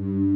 the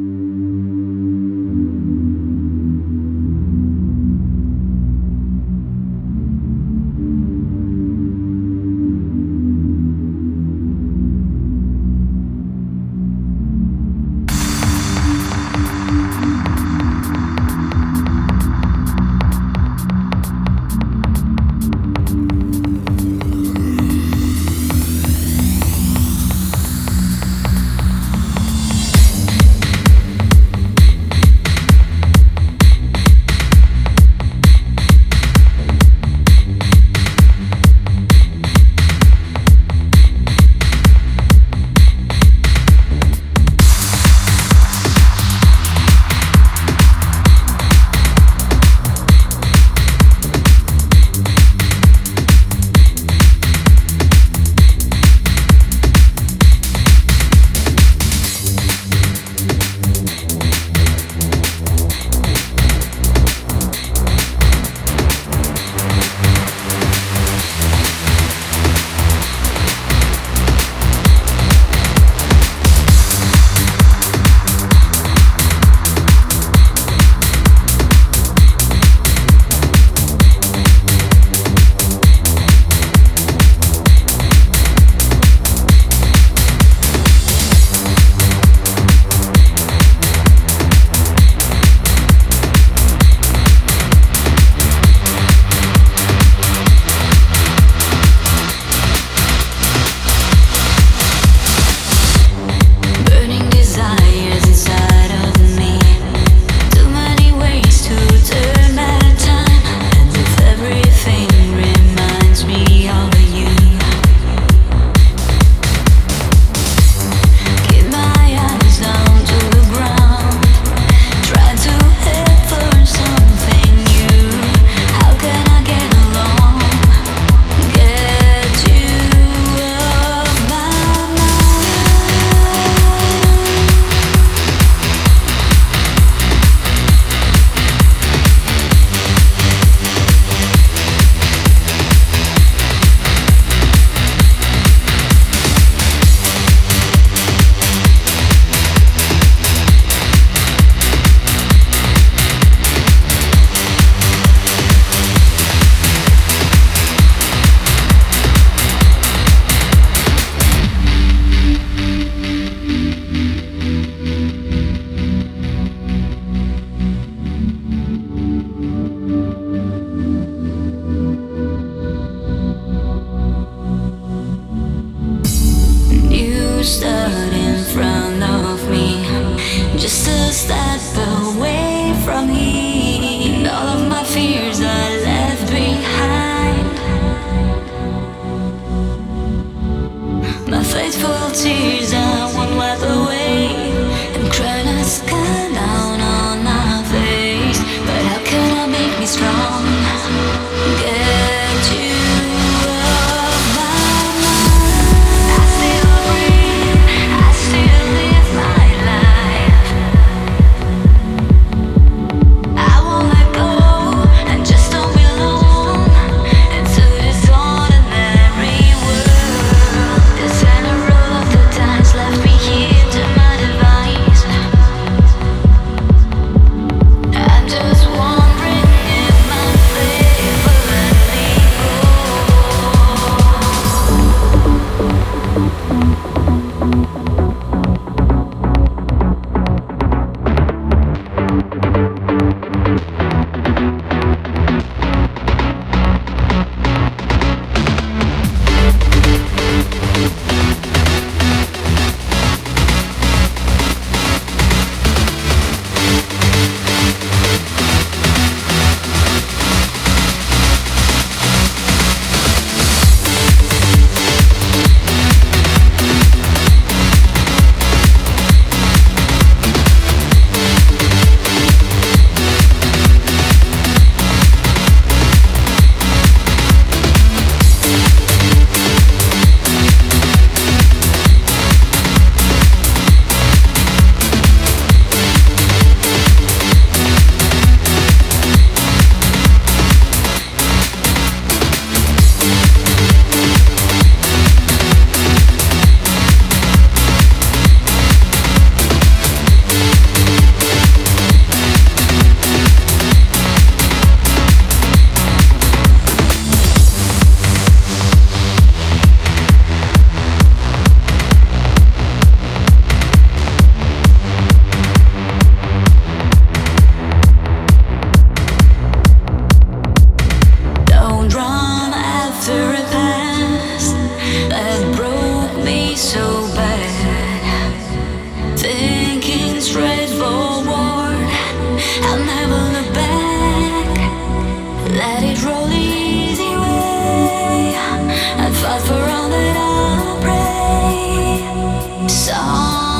But for all that I'll pray, song.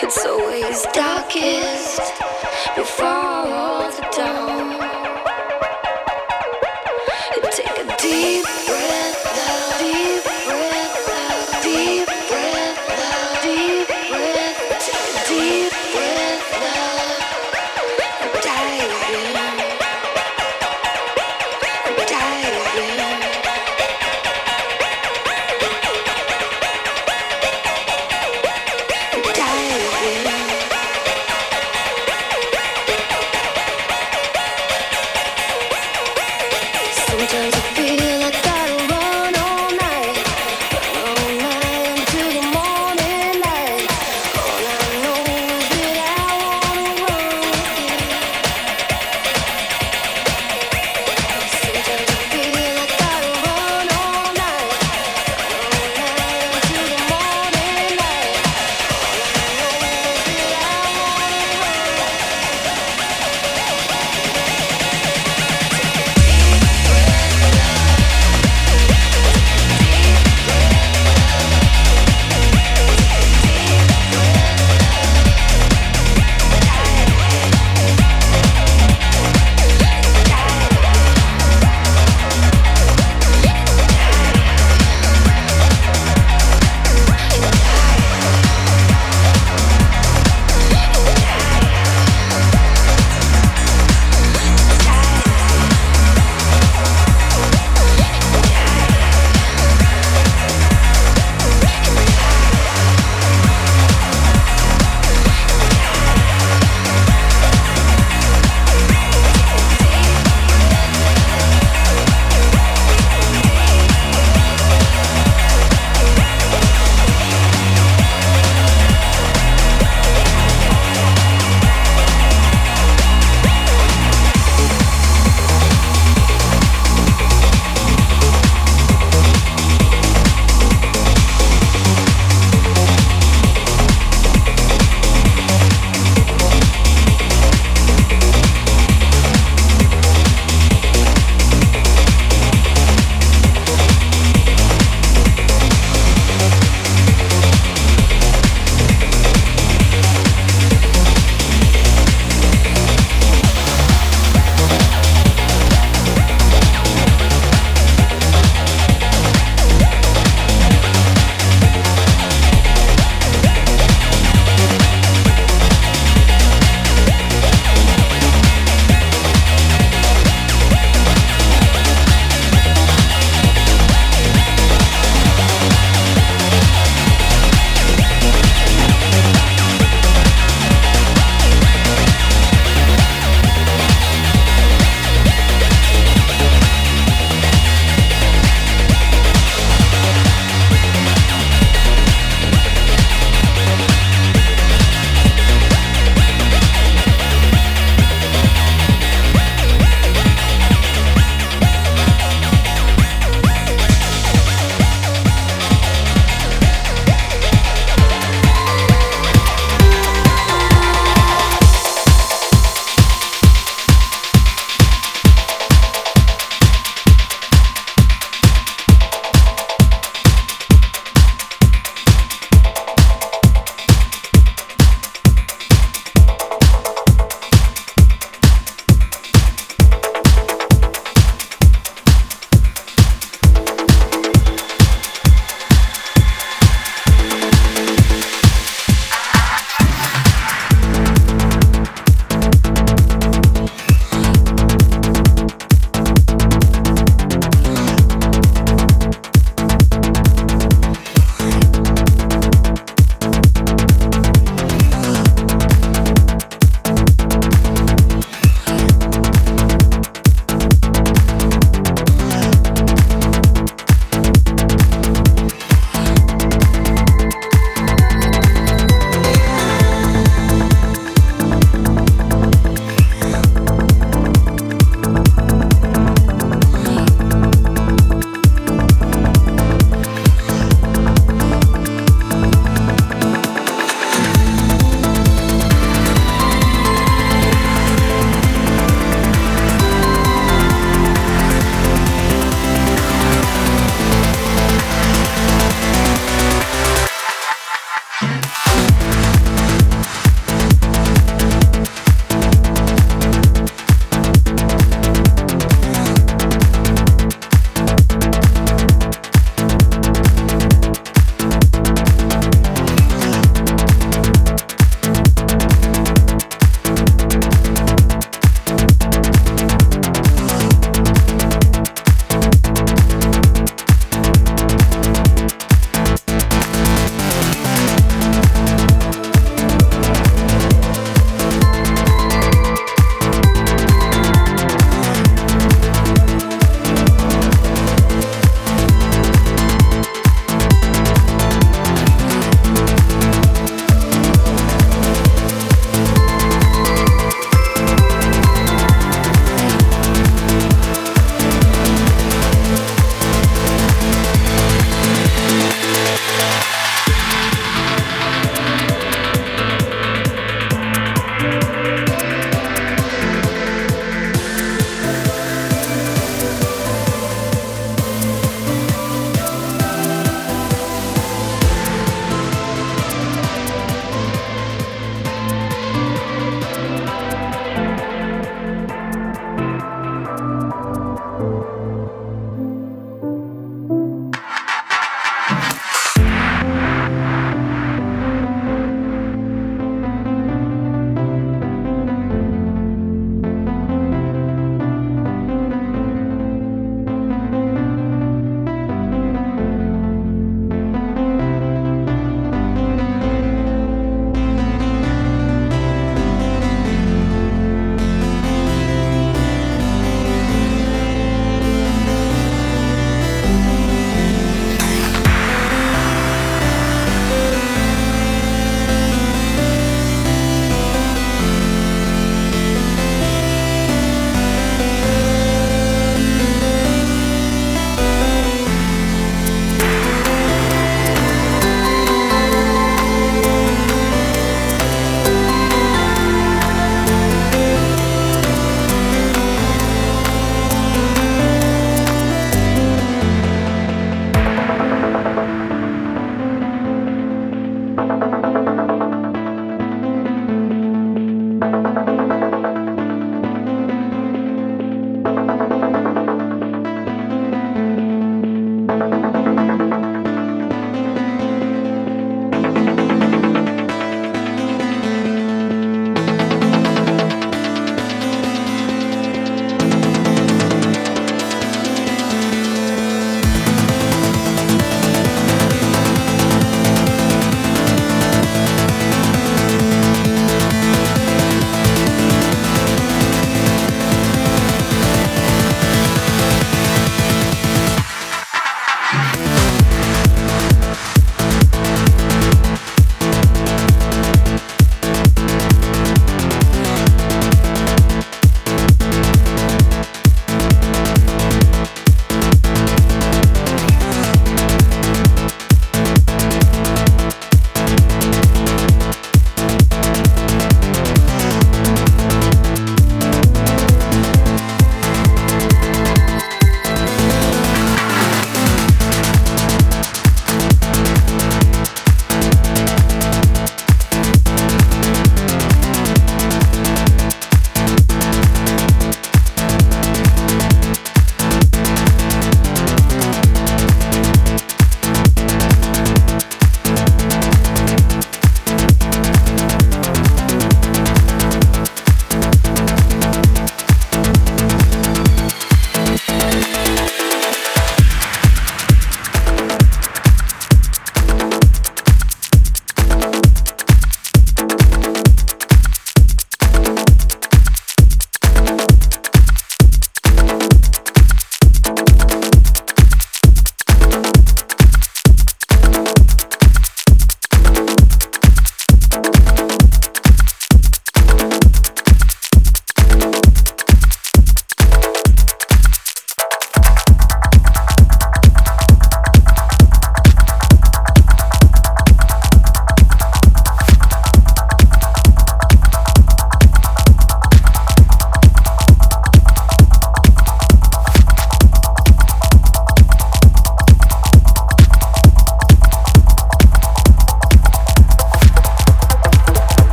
It's always darkest before the dawn.